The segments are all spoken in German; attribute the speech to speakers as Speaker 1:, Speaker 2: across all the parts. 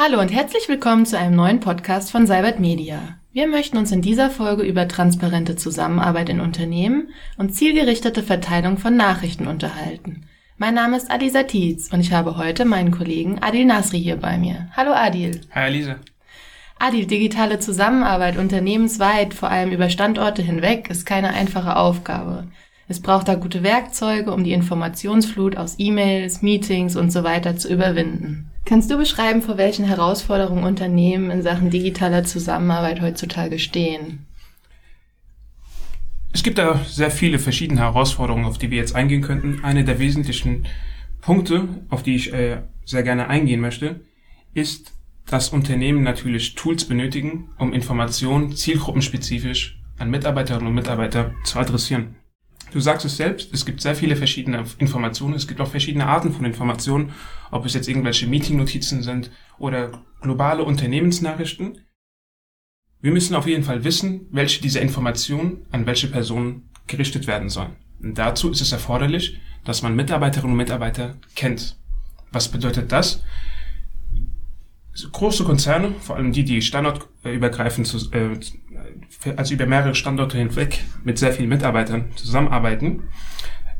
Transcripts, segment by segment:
Speaker 1: Hallo und herzlich willkommen zu einem neuen Podcast von Cybert Media. Wir möchten uns in dieser Folge über transparente Zusammenarbeit in Unternehmen und zielgerichtete Verteilung von Nachrichten unterhalten. Mein Name ist Adisa Tietz und ich habe heute meinen Kollegen Adil Nasri hier bei mir. Hallo Adil.
Speaker 2: Hi Elise.
Speaker 1: Adil, digitale Zusammenarbeit unternehmensweit, vor allem über Standorte hinweg, ist keine einfache Aufgabe. Es braucht da gute Werkzeuge, um die Informationsflut aus E-Mails, Meetings und so weiter zu überwinden. Kannst du beschreiben, vor welchen Herausforderungen Unternehmen in Sachen digitaler Zusammenarbeit heutzutage stehen?
Speaker 2: Es gibt da sehr viele verschiedene Herausforderungen, auf die wir jetzt eingehen könnten. Eine der wesentlichen Punkte, auf die ich äh, sehr gerne eingehen möchte, ist, dass Unternehmen natürlich Tools benötigen, um Informationen zielgruppenspezifisch an Mitarbeiterinnen und Mitarbeiter zu adressieren. Du sagst es selbst, es gibt sehr viele verschiedene Informationen, es gibt auch verschiedene Arten von Informationen, ob es jetzt irgendwelche Meeting-Notizen sind oder globale Unternehmensnachrichten. Wir müssen auf jeden Fall wissen, welche dieser Informationen an welche Personen gerichtet werden sollen. Und dazu ist es erforderlich, dass man Mitarbeiterinnen und Mitarbeiter kennt. Was bedeutet das? große Konzerne, vor allem die, die standortübergreifend, äh, also über mehrere Standorte hinweg mit sehr vielen Mitarbeitern zusammenarbeiten,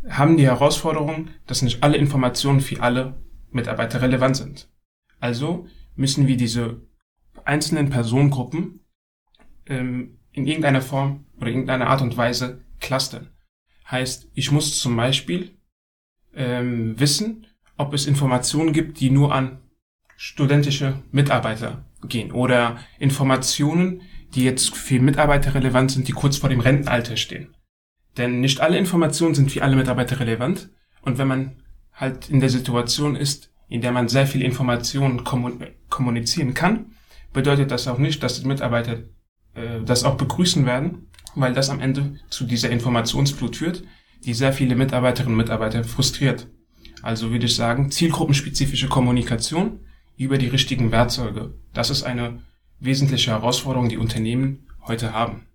Speaker 2: haben die Herausforderung, dass nicht alle Informationen für alle Mitarbeiter relevant sind. Also müssen wir diese einzelnen Personengruppen ähm, in irgendeiner Form oder irgendeiner Art und Weise clustern. Heißt, ich muss zum Beispiel ähm, wissen, ob es Informationen gibt, die nur an studentische Mitarbeiter gehen oder Informationen, die jetzt für Mitarbeiter relevant sind, die kurz vor dem Rentenalter stehen. Denn nicht alle Informationen sind für alle Mitarbeiter relevant. Und wenn man halt in der Situation ist, in der man sehr viel Informationen kommunizieren kann, bedeutet das auch nicht, dass die Mitarbeiter äh, das auch begrüßen werden, weil das am Ende zu dieser Informationsflut führt, die sehr viele Mitarbeiterinnen und Mitarbeiter frustriert. Also würde ich sagen, zielgruppenspezifische Kommunikation über die richtigen Werkzeuge. Das ist eine wesentliche Herausforderung, die Unternehmen heute haben.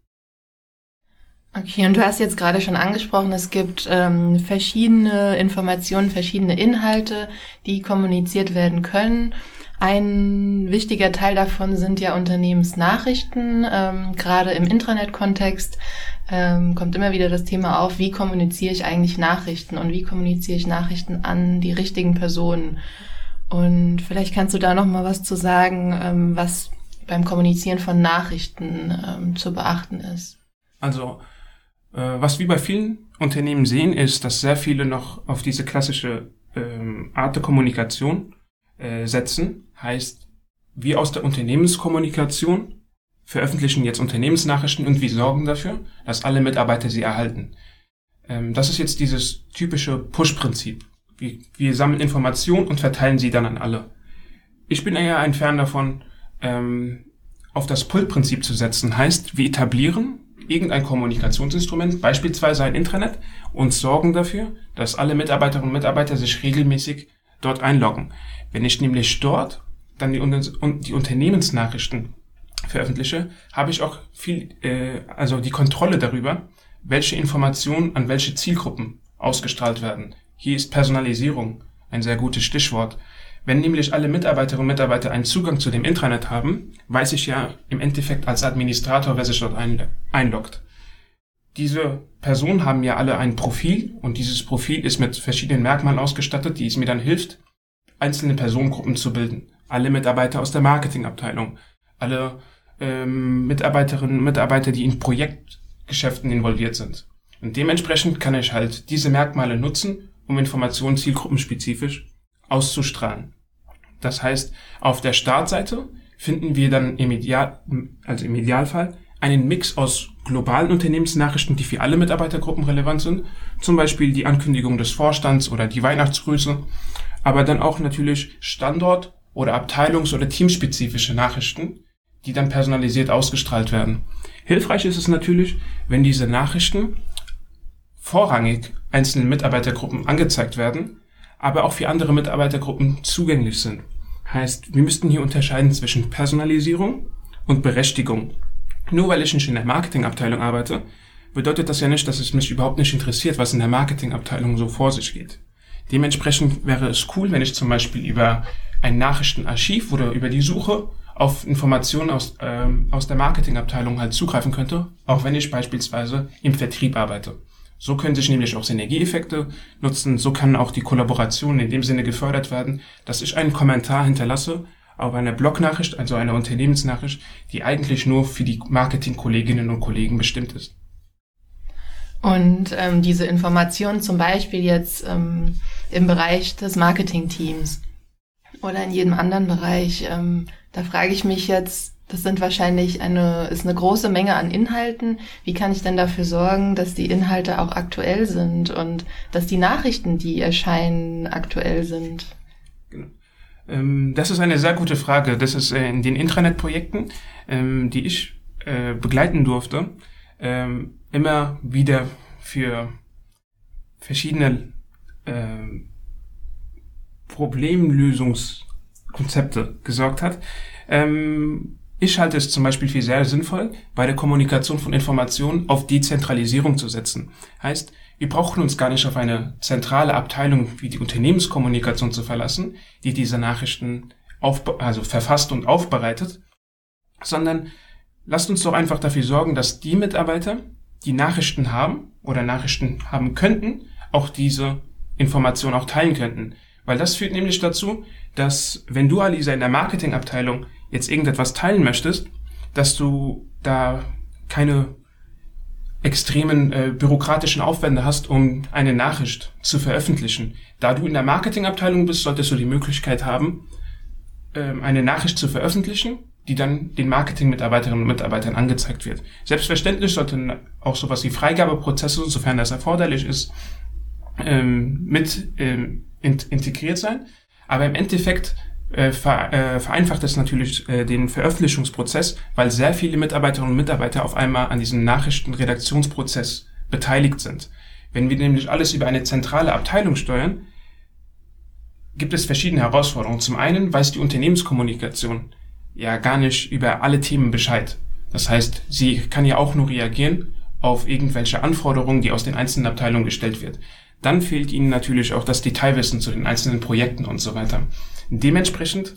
Speaker 1: Okay, und du hast jetzt gerade schon angesprochen, es gibt ähm, verschiedene Informationen, verschiedene Inhalte, die kommuniziert werden können. Ein wichtiger Teil davon sind ja Unternehmensnachrichten. Ähm, gerade im Intranet-Kontext ähm, kommt immer wieder das Thema auf, wie kommuniziere ich eigentlich Nachrichten und wie kommuniziere ich Nachrichten an die richtigen Personen. Und vielleicht kannst du da noch mal was zu sagen, ähm, was beim Kommunizieren von Nachrichten ähm, zu beachten ist.
Speaker 2: Also, äh, was wir bei vielen Unternehmen sehen, ist, dass sehr viele noch auf diese klassische ähm, Art der Kommunikation äh, setzen. Heißt, wir aus der Unternehmenskommunikation veröffentlichen jetzt Unternehmensnachrichten und wir sorgen dafür, dass alle Mitarbeiter sie erhalten. Ähm, das ist jetzt dieses typische Push-Prinzip. Wir, wir sammeln Informationen und verteilen sie dann an alle. Ich bin eher ein Fan davon, ähm, auf das Pull-Prinzip zu setzen. Heißt, wir etablieren irgendein Kommunikationsinstrument, beispielsweise ein Intranet, und sorgen dafür, dass alle Mitarbeiterinnen und Mitarbeiter sich regelmäßig dort einloggen. Wenn ich nämlich dort dann die, die Unternehmensnachrichten veröffentliche, habe ich auch viel, äh, also die Kontrolle darüber, welche Informationen an welche Zielgruppen ausgestrahlt werden. Hier ist Personalisierung ein sehr gutes Stichwort. Wenn nämlich alle Mitarbeiterinnen und Mitarbeiter einen Zugang zu dem Intranet haben, weiß ich ja im Endeffekt als Administrator, wer sich dort einloggt. Diese Personen haben ja alle ein Profil und dieses Profil ist mit verschiedenen Merkmalen ausgestattet, die es mir dann hilft, einzelne Personengruppen zu bilden. Alle Mitarbeiter aus der Marketingabteilung, alle ähm, Mitarbeiterinnen und Mitarbeiter, die in Projektgeschäften involviert sind. Und dementsprechend kann ich halt diese Merkmale nutzen, um Informationen zielgruppenspezifisch auszustrahlen. Das heißt, auf der Startseite finden wir dann im Ideal, also im Idealfall einen Mix aus globalen Unternehmensnachrichten, die für alle Mitarbeitergruppen relevant sind, zum Beispiel die Ankündigung des Vorstands oder die Weihnachtsgrüße, aber dann auch natürlich Standort- oder Abteilungs- oder teamspezifische Nachrichten, die dann personalisiert ausgestrahlt werden. Hilfreich ist es natürlich, wenn diese Nachrichten vorrangig einzelnen Mitarbeitergruppen angezeigt werden, aber auch für andere Mitarbeitergruppen zugänglich sind. Heißt, wir müssten hier unterscheiden zwischen Personalisierung und Berechtigung. Nur weil ich nicht in der Marketingabteilung arbeite, bedeutet das ja nicht, dass es mich überhaupt nicht interessiert, was in der Marketingabteilung so vor sich geht. Dementsprechend wäre es cool, wenn ich zum Beispiel über ein Nachrichtenarchiv oder über die Suche auf Informationen aus, ähm, aus der Marketingabteilung halt zugreifen könnte, auch wenn ich beispielsweise im Vertrieb arbeite. So können sich nämlich auch Synergieeffekte nutzen, so kann auch die Kollaboration in dem Sinne gefördert werden, dass ich einen Kommentar hinterlasse auf einer Blognachricht, also einer Unternehmensnachricht, die eigentlich nur für die Marketingkolleginnen und Kollegen bestimmt ist.
Speaker 1: Und ähm, diese Information zum Beispiel jetzt ähm, im Bereich des Marketingteams oder in jedem anderen Bereich, ähm, da frage ich mich jetzt, das sind wahrscheinlich eine, ist eine große Menge an Inhalten. Wie kann ich denn dafür sorgen, dass die Inhalte auch aktuell sind und dass die Nachrichten, die erscheinen, aktuell sind?
Speaker 2: Genau. Ähm, das ist eine sehr gute Frage. Das ist äh, in den Intranet-Projekten, ähm, die ich äh, begleiten durfte, ähm, immer wieder für verschiedene Problemlösungskonzepte gesorgt hat. Ich halte es zum Beispiel für sehr sinnvoll, bei der Kommunikation von Informationen auf Dezentralisierung zu setzen. Heißt, wir brauchen uns gar nicht auf eine zentrale Abteilung wie die Unternehmenskommunikation zu verlassen, die diese Nachrichten auf, also verfasst und aufbereitet, sondern lasst uns doch einfach dafür sorgen, dass die Mitarbeiter, die Nachrichten haben oder Nachrichten haben könnten, auch diese Information auch teilen könnten. Weil das führt nämlich dazu, dass wenn du, Alisa, in der Marketingabteilung jetzt irgendetwas teilen möchtest, dass du da keine extremen äh, bürokratischen Aufwände hast, um eine Nachricht zu veröffentlichen. Da du in der Marketingabteilung bist, solltest du die Möglichkeit haben, ähm, eine Nachricht zu veröffentlichen, die dann den Marketingmitarbeiterinnen und Mitarbeitern angezeigt wird. Selbstverständlich sollten auch sowas wie Freigabeprozesse, sofern das erforderlich ist, ähm, mit ähm, integriert sein. Aber im Endeffekt äh, äh, vereinfacht es natürlich äh, den Veröffentlichungsprozess, weil sehr viele Mitarbeiterinnen und Mitarbeiter auf einmal an diesem Nachrichtenredaktionsprozess beteiligt sind. Wenn wir nämlich alles über eine zentrale Abteilung steuern, gibt es verschiedene Herausforderungen. Zum einen weiß die Unternehmenskommunikation ja gar nicht über alle Themen Bescheid. Das heißt, sie kann ja auch nur reagieren auf irgendwelche Anforderungen, die aus den einzelnen Abteilungen gestellt wird. Dann fehlt ihnen natürlich auch das Detailwissen zu den einzelnen Projekten und so weiter. Dementsprechend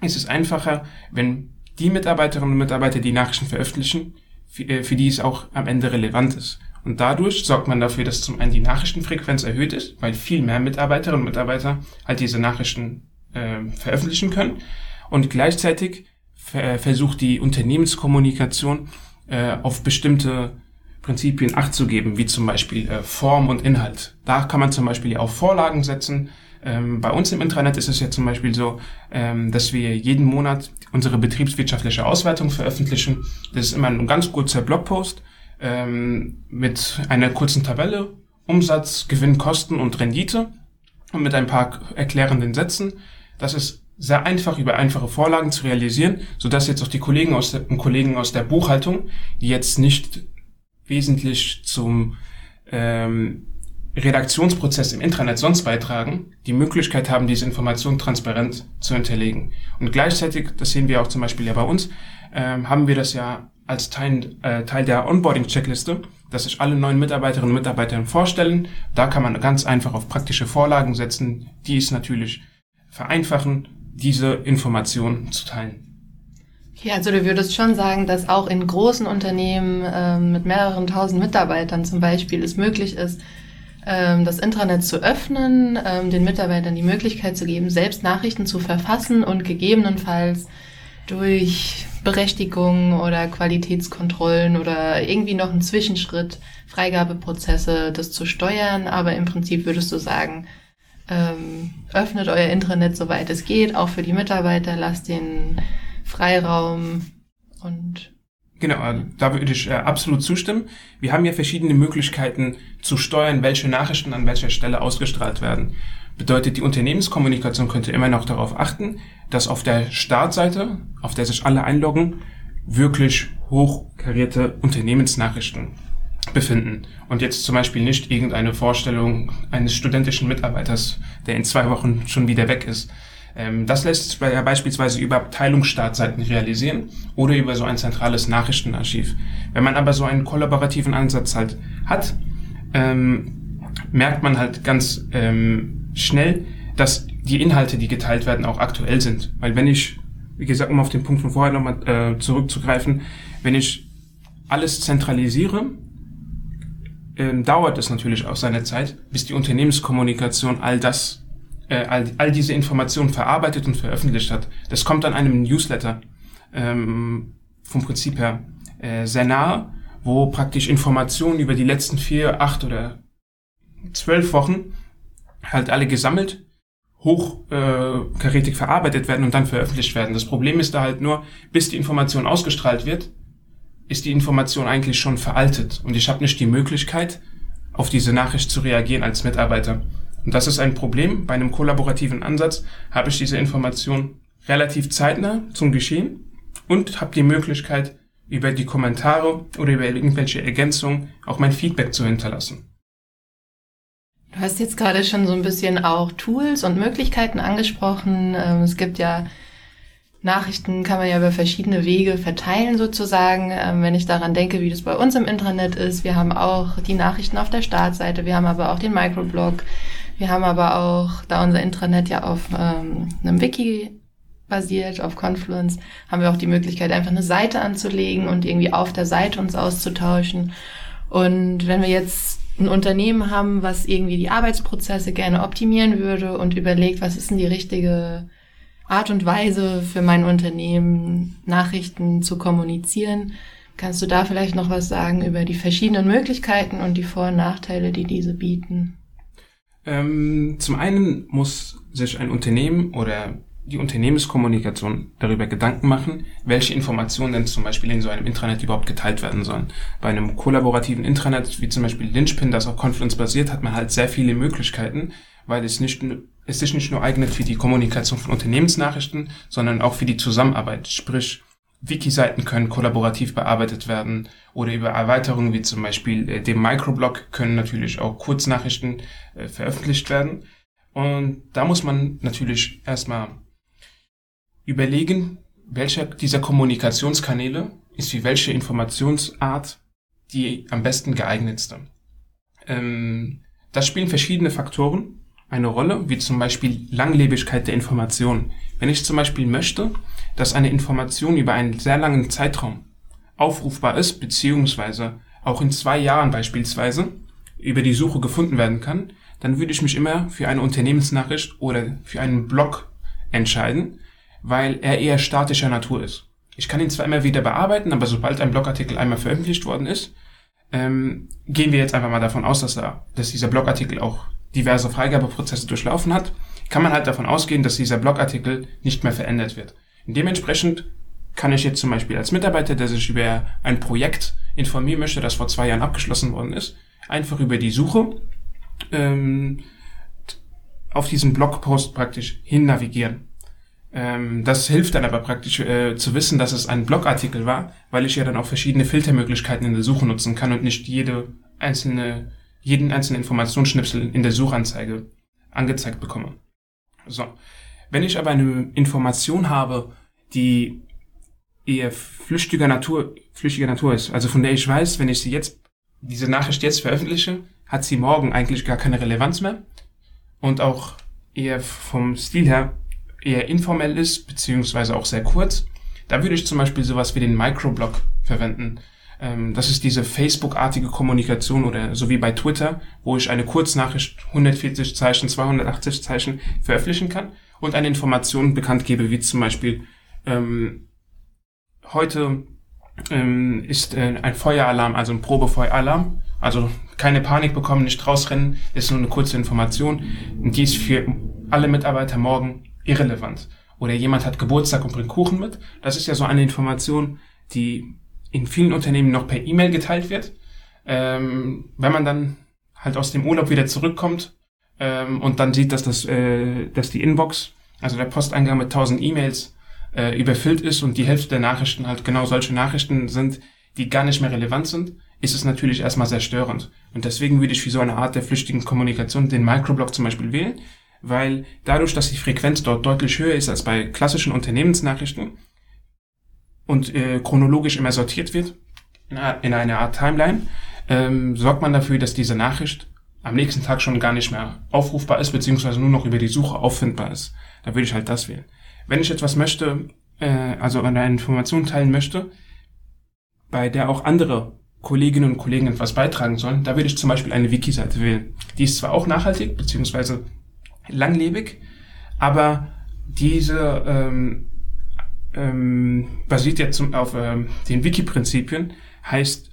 Speaker 2: ist es einfacher, wenn die Mitarbeiterinnen und Mitarbeiter die Nachrichten veröffentlichen, für, äh, für die es auch am Ende relevant ist. Und dadurch sorgt man dafür, dass zum einen die Nachrichtenfrequenz erhöht ist, weil viel mehr Mitarbeiterinnen und Mitarbeiter halt diese Nachrichten äh, veröffentlichen können. Und gleichzeitig versucht die Unternehmenskommunikation äh, auf bestimmte Prinzipien Acht zu geben, wie zum Beispiel äh, Form und Inhalt. Da kann man zum Beispiel auch Vorlagen setzen, ähm, bei uns im Intranet ist es ja zum Beispiel so, ähm, dass wir jeden Monat unsere betriebswirtschaftliche Auswertung veröffentlichen. Das ist immer ein ganz kurzer Blogpost ähm, mit einer kurzen Tabelle, Umsatz, Gewinn, Kosten und Rendite und mit ein paar erklärenden Sätzen. Das ist sehr einfach über einfache Vorlagen zu realisieren, so dass jetzt auch die Kollegen aus der, Kollegen aus der Buchhaltung, die jetzt nicht wesentlich zum ähm, Redaktionsprozess im Intranet sonst beitragen, die Möglichkeit haben, diese Informationen transparent zu hinterlegen. Und gleichzeitig, das sehen wir auch zum Beispiel ja bei uns, ähm, haben wir das ja als Teil, äh, Teil der Onboarding-Checkliste, dass sich alle neuen Mitarbeiterinnen und Mitarbeiter vorstellen. Da kann man ganz einfach auf praktische Vorlagen setzen, die es natürlich vereinfachen, diese Informationen zu teilen.
Speaker 1: Ja, also du würdest schon sagen, dass auch in großen Unternehmen ähm, mit mehreren tausend Mitarbeitern zum Beispiel es möglich ist, ähm, das Intranet zu öffnen, ähm, den Mitarbeitern die Möglichkeit zu geben, selbst Nachrichten zu verfassen und gegebenenfalls durch Berechtigungen oder Qualitätskontrollen oder irgendwie noch einen Zwischenschritt, Freigabeprozesse, das zu steuern. Aber im Prinzip würdest du sagen, ähm, öffnet euer Intranet soweit es geht, auch für die Mitarbeiter, lasst den Freiraum und
Speaker 2: Genau, also da würde ich äh, absolut zustimmen. Wir haben ja verschiedene Möglichkeiten zu steuern, welche Nachrichten an welcher Stelle ausgestrahlt werden. Bedeutet, die Unternehmenskommunikation könnte immer noch darauf achten, dass auf der Startseite, auf der sich alle einloggen, wirklich hochkarierte Unternehmensnachrichten befinden. Und jetzt zum Beispiel nicht irgendeine Vorstellung eines studentischen Mitarbeiters, der in zwei Wochen schon wieder weg ist. Ähm, das lässt sich beispielsweise über Abteilungsstartseiten realisieren oder über so ein zentrales Nachrichtenarchiv. Wenn man aber so einen kollaborativen Ansatz halt hat, ähm, merkt man halt ganz ähm, schnell, dass die Inhalte, die geteilt werden, auch aktuell sind. Weil wenn ich, wie gesagt, um auf den Punkt von vorher nochmal äh, zurückzugreifen, wenn ich alles zentralisiere, ähm, dauert es natürlich auch seine Zeit, bis die Unternehmenskommunikation all das, äh, all, all diese Informationen verarbeitet und veröffentlicht hat. Das kommt an einem Newsletter ähm, vom Prinzip her äh, sehr nahe, wo praktisch Informationen über die letzten vier, acht oder zwölf Wochen halt alle gesammelt, hochkarätig äh, verarbeitet werden und dann veröffentlicht werden. Das Problem ist da halt nur, bis die Information ausgestrahlt wird, ist die Information eigentlich schon veraltet und ich habe nicht die Möglichkeit, auf diese Nachricht zu reagieren als Mitarbeiter. Und das ist ein Problem. Bei einem kollaborativen Ansatz habe ich diese Information relativ zeitnah zum Geschehen und habe die Möglichkeit, über die Kommentare oder über irgendwelche Ergänzungen auch mein Feedback zu hinterlassen.
Speaker 1: Du hast jetzt gerade schon so ein bisschen auch Tools und Möglichkeiten angesprochen. Ähm, es gibt ja Nachrichten, kann man ja über verschiedene Wege verteilen sozusagen. Ähm, wenn ich daran denke, wie das bei uns im Intranet ist, wir haben auch die Nachrichten auf der Startseite, wir haben aber auch den Microblog, wir haben aber auch, da unser Intranet ja auf ähm, einem Wiki basiert, auf Confluence, haben wir auch die Möglichkeit, einfach eine Seite anzulegen und irgendwie auf der Seite uns auszutauschen. Und wenn wir jetzt ein Unternehmen haben, was irgendwie die Arbeitsprozesse gerne optimieren würde und überlegt, was ist denn die richtige Art und Weise für mein Unternehmen, Nachrichten zu kommunizieren, kannst du da vielleicht noch was sagen über die verschiedenen Möglichkeiten und die Vor- und Nachteile, die diese bieten?
Speaker 2: Ähm, zum einen muss sich ein Unternehmen oder die Unternehmenskommunikation darüber Gedanken machen, welche Informationen denn zum Beispiel in so einem Intranet überhaupt geteilt werden sollen. Bei einem kollaborativen Intranet, wie zum Beispiel Lynchpin, das auf Confluence basiert, hat man halt sehr viele Möglichkeiten, weil es nicht es sich nicht nur eignet für die Kommunikation von Unternehmensnachrichten, sondern auch für die Zusammenarbeit. Sprich, Wiki-Seiten können kollaborativ bearbeitet werden oder über Erweiterungen wie zum Beispiel äh, dem Microblog können natürlich auch Kurznachrichten äh, veröffentlicht werden. Und da muss man natürlich erstmal überlegen, welcher dieser Kommunikationskanäle ist für welche Informationsart die am besten geeignetste. Ähm, das spielen verschiedene Faktoren eine Rolle, wie zum Beispiel Langlebigkeit der Information. Wenn ich zum Beispiel möchte, dass eine Information über einen sehr langen Zeitraum aufrufbar ist, beziehungsweise auch in zwei Jahren beispielsweise über die Suche gefunden werden kann, dann würde ich mich immer für eine Unternehmensnachricht oder für einen Blog entscheiden, weil er eher statischer Natur ist. Ich kann ihn zwar immer wieder bearbeiten, aber sobald ein Blogartikel einmal veröffentlicht worden ist, ähm, gehen wir jetzt einfach mal davon aus, dass, er, dass dieser Blogartikel auch diverse Freigabeprozesse durchlaufen hat, kann man halt davon ausgehen, dass dieser Blogartikel nicht mehr verändert wird. dementsprechend kann ich jetzt zum Beispiel als Mitarbeiter, der sich über ein Projekt informieren möchte, das vor zwei Jahren abgeschlossen worden ist, einfach über die Suche ähm, auf diesen Blogpost praktisch hin navigieren. Ähm, das hilft dann aber praktisch äh, zu wissen, dass es ein Blogartikel war, weil ich ja dann auch verschiedene Filtermöglichkeiten in der Suche nutzen kann und nicht jede einzelne, jeden einzelnen Informationsschnipsel in der Suchanzeige angezeigt bekomme. So. Wenn ich aber eine Information habe, die eher flüchtiger Natur, flüchtiger Natur ist, also von der ich weiß, wenn ich sie jetzt, diese Nachricht jetzt veröffentliche, hat sie morgen eigentlich gar keine Relevanz mehr und auch eher vom Stil her eher informell ist, beziehungsweise auch sehr kurz. Da würde ich zum Beispiel sowas wie den Microblog verwenden. Ähm, das ist diese Facebook-artige Kommunikation oder so wie bei Twitter, wo ich eine Kurznachricht 140 Zeichen, 280 Zeichen veröffentlichen kann und eine Information bekannt gebe, wie zum Beispiel ähm, heute ähm, ist äh, ein Feueralarm, also ein Probefeueralarm. Also keine Panik bekommen, nicht rausrennen, ist nur eine kurze Information. Die ist für alle Mitarbeiter morgen irrelevant. Oder jemand hat Geburtstag und bringt Kuchen mit. Das ist ja so eine Information, die in vielen Unternehmen noch per E-Mail geteilt wird. Ähm, wenn man dann halt aus dem Urlaub wieder zurückkommt ähm, und dann sieht, dass das, äh, dass die Inbox, also der Posteingang mit 1000 E-Mails äh, überfüllt ist und die Hälfte der Nachrichten halt genau solche Nachrichten sind, die gar nicht mehr relevant sind, ist es natürlich erstmal sehr störend. Und deswegen würde ich für so eine Art der flüchtigen Kommunikation den Microblog zum Beispiel wählen, weil dadurch, dass die Frequenz dort deutlich höher ist als bei klassischen Unternehmensnachrichten und äh, chronologisch immer sortiert wird in, in einer Art Timeline, ähm, sorgt man dafür, dass diese Nachricht am nächsten Tag schon gar nicht mehr aufrufbar ist, beziehungsweise nur noch über die Suche auffindbar ist. Da würde ich halt das wählen. Wenn ich etwas möchte, äh, also eine Information teilen möchte, bei der auch andere Kolleginnen und Kollegen etwas beitragen sollen, da würde ich zum Beispiel eine Wiki-Seite wählen. Die ist zwar auch nachhaltig, beziehungsweise langlebig, aber diese ähm, ähm, basiert jetzt auf ähm, den Wiki-Prinzipien, heißt,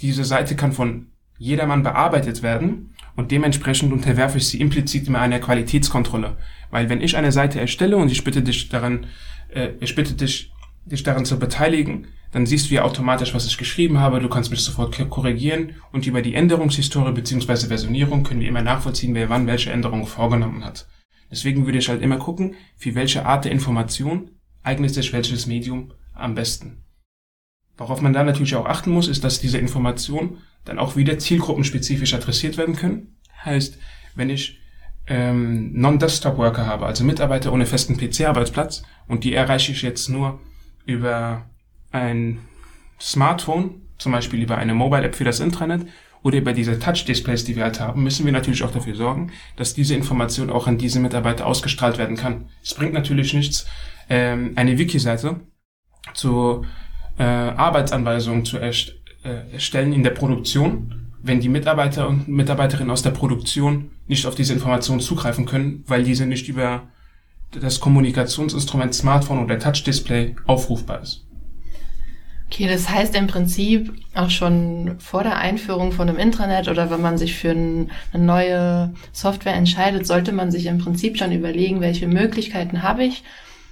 Speaker 2: diese Seite kann von jedermann bearbeitet werden und dementsprechend unterwerfe ich sie implizit immer einer Qualitätskontrolle. Weil wenn ich eine Seite erstelle und ich bitte dich daran, äh, ich bitte dich, dich daran zu beteiligen, dann siehst du ja automatisch, was ich geschrieben habe, du kannst mich sofort korrigieren und über die Änderungshistorie bzw. Versionierung können wir immer nachvollziehen, wer wann welche Änderungen vorgenommen hat. Deswegen würde ich halt immer gucken, für welche Art der Information eignet sich welches Medium am besten. Worauf man da natürlich auch achten muss, ist, dass diese Informationen dann auch wieder zielgruppenspezifisch adressiert werden können. Heißt, wenn ich ähm, Non-Desktop-Worker habe, also Mitarbeiter ohne festen PC-Arbeitsplatz, und die erreiche ich jetzt nur über ein Smartphone, zum Beispiel über eine Mobile-App für das Intranet oder über diese Touch-Displays, die wir halt haben, müssen wir natürlich auch dafür sorgen, dass diese Information auch an diese Mitarbeiter ausgestrahlt werden kann. Es bringt natürlich nichts, ähm, eine Wiki-Seite zu äh, Arbeitsanweisungen zu erst, äh, erstellen in der Produktion, wenn die Mitarbeiter und Mitarbeiterinnen aus der Produktion nicht auf diese Informationen zugreifen können, weil diese nicht über das Kommunikationsinstrument Smartphone oder Touch-Display aufrufbar ist.
Speaker 1: Okay, das heißt im Prinzip auch schon vor der Einführung von einem Intranet oder wenn man sich für ein, eine neue Software entscheidet, sollte man sich im Prinzip schon überlegen, welche Möglichkeiten habe ich,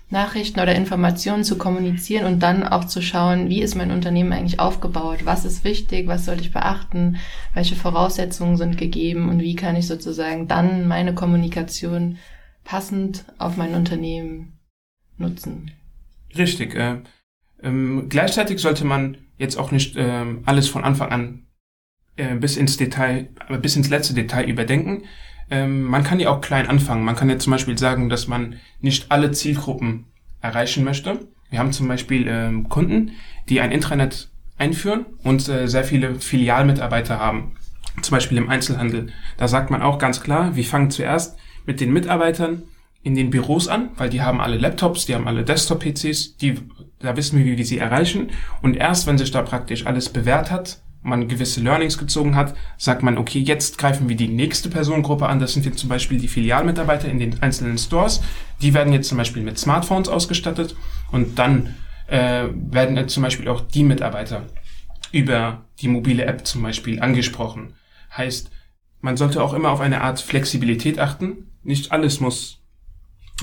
Speaker 1: Nachrichten oder Informationen zu kommunizieren und dann auch zu schauen, wie ist mein Unternehmen eigentlich aufgebaut, was ist wichtig, was soll ich beachten, welche Voraussetzungen sind gegeben und wie kann ich sozusagen dann meine Kommunikation passend auf mein Unternehmen nutzen.
Speaker 2: Richtig. Äh, ähm, gleichzeitig sollte man jetzt auch nicht ähm, alles von Anfang an äh, bis ins Detail, bis ins letzte Detail überdenken. Ähm, man kann ja auch klein anfangen. Man kann ja zum Beispiel sagen, dass man nicht alle Zielgruppen erreichen möchte. Wir haben zum Beispiel ähm, Kunden, die ein Intranet einführen und äh, sehr viele Filialmitarbeiter haben. Zum Beispiel im Einzelhandel. Da sagt man auch ganz klar, wir fangen zuerst mit den Mitarbeitern in den Büros an, weil die haben alle Laptops, die haben alle Desktop-PCs, die, da wissen wir, wie wir sie erreichen. Und erst wenn sich da praktisch alles bewährt hat, man gewisse Learnings gezogen hat, sagt man, okay, jetzt greifen wir die nächste Personengruppe an. Das sind jetzt zum Beispiel die Filialmitarbeiter in den einzelnen Stores. Die werden jetzt zum Beispiel mit Smartphones ausgestattet und dann äh, werden jetzt zum Beispiel auch die Mitarbeiter über die mobile App zum Beispiel angesprochen. Heißt, man sollte auch immer auf eine Art Flexibilität achten. Nicht alles muss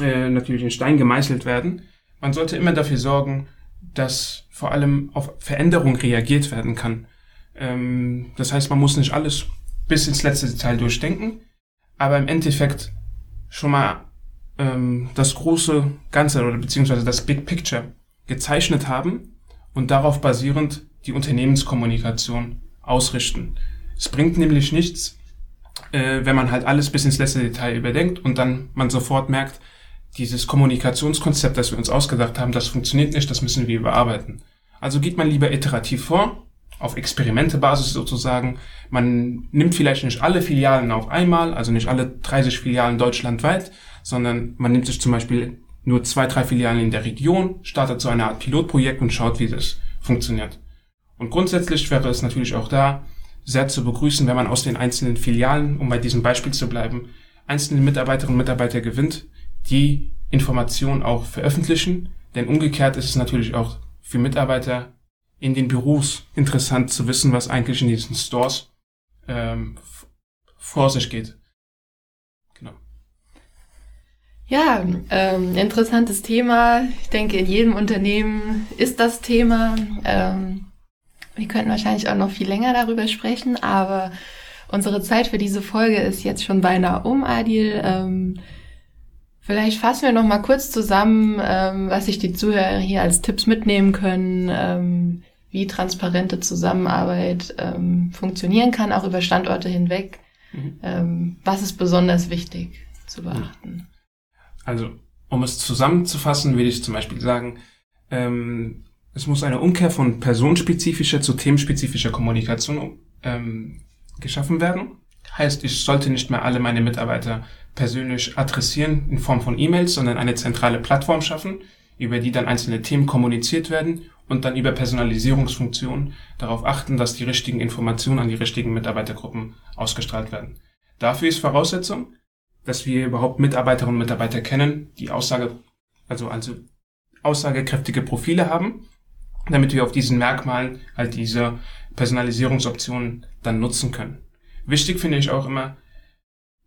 Speaker 2: äh, natürlich in Stein gemeißelt werden. Man sollte immer dafür sorgen, dass vor allem auf Veränderung reagiert werden kann. Ähm, das heißt, man muss nicht alles bis ins letzte Detail durchdenken, aber im Endeffekt schon mal ähm, das große Ganze oder beziehungsweise das Big Picture gezeichnet haben und darauf basierend die Unternehmenskommunikation ausrichten. Es bringt nämlich nichts, äh, wenn man halt alles bis ins letzte Detail überdenkt und dann man sofort merkt, dieses Kommunikationskonzept, das wir uns ausgedacht haben, das funktioniert nicht, das müssen wir überarbeiten. Also geht man lieber iterativ vor auf Experimentebasis sozusagen. Man nimmt vielleicht nicht alle Filialen auf einmal, also nicht alle 30 Filialen deutschlandweit, sondern man nimmt sich zum Beispiel nur zwei, drei Filialen in der Region, startet so eine Art Pilotprojekt und schaut, wie das funktioniert. Und grundsätzlich wäre es natürlich auch da sehr zu begrüßen, wenn man aus den einzelnen Filialen, um bei diesem Beispiel zu bleiben, einzelne Mitarbeiterinnen und Mitarbeiter gewinnt, die Informationen auch veröffentlichen. Denn umgekehrt ist es natürlich auch für Mitarbeiter in den Büros interessant zu wissen, was eigentlich in diesen Stores ähm, vor sich geht.
Speaker 1: Genau. Ja, ähm, interessantes Thema. Ich denke, in jedem Unternehmen ist das Thema. Ähm, wir könnten wahrscheinlich auch noch viel länger darüber sprechen, aber unsere Zeit für diese Folge ist jetzt schon beinahe um, Adil. Ähm, Vielleicht fassen wir noch mal kurz zusammen, ähm, was sich die Zuhörer hier als Tipps mitnehmen können, ähm, wie transparente Zusammenarbeit ähm, funktionieren kann, auch über Standorte hinweg. Mhm. Ähm, was ist besonders wichtig zu beachten?
Speaker 2: Also, um es zusammenzufassen, will ich zum Beispiel sagen, ähm, es muss eine Umkehr von personenspezifischer zu themenspezifischer Kommunikation ähm, geschaffen werden. Heißt, ich sollte nicht mehr alle meine Mitarbeiter persönlich adressieren in Form von E-Mails, sondern eine zentrale Plattform schaffen, über die dann einzelne Themen kommuniziert werden und dann über Personalisierungsfunktionen darauf achten, dass die richtigen Informationen an die richtigen Mitarbeitergruppen ausgestrahlt werden. Dafür ist Voraussetzung, dass wir überhaupt Mitarbeiterinnen und Mitarbeiter kennen, die Aussage, also, also aussagekräftige Profile haben, damit wir auf diesen Merkmalen halt diese Personalisierungsoptionen dann nutzen können. Wichtig finde ich auch immer,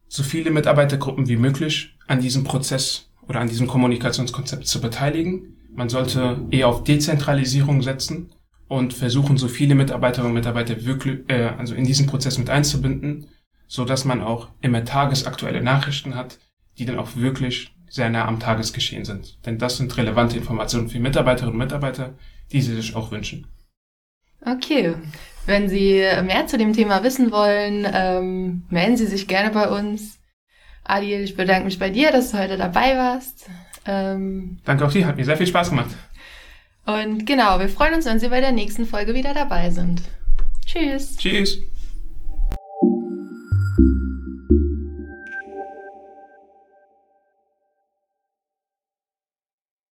Speaker 2: so viele Mitarbeitergruppen wie möglich an diesem Prozess oder an diesem Kommunikationskonzept zu beteiligen. Man sollte eher auf Dezentralisierung setzen und versuchen, so viele Mitarbeiterinnen und Mitarbeiter wirklich, äh, also in diesen Prozess mit einzubinden, so dass man auch immer tagesaktuelle Nachrichten hat, die dann auch wirklich sehr nah am Tagesgeschehen sind. Denn das sind relevante Informationen für Mitarbeiterinnen und Mitarbeiter, die sie sich auch wünschen.
Speaker 1: Okay. Wenn Sie mehr zu dem Thema wissen wollen, ähm, melden Sie sich gerne bei uns. Adil, ich bedanke mich bei dir, dass du heute dabei warst.
Speaker 2: Ähm, Danke auch dir, hat mir sehr viel Spaß gemacht.
Speaker 1: Und genau, wir freuen uns, wenn Sie bei der nächsten Folge wieder dabei sind. Tschüss.
Speaker 2: Tschüss.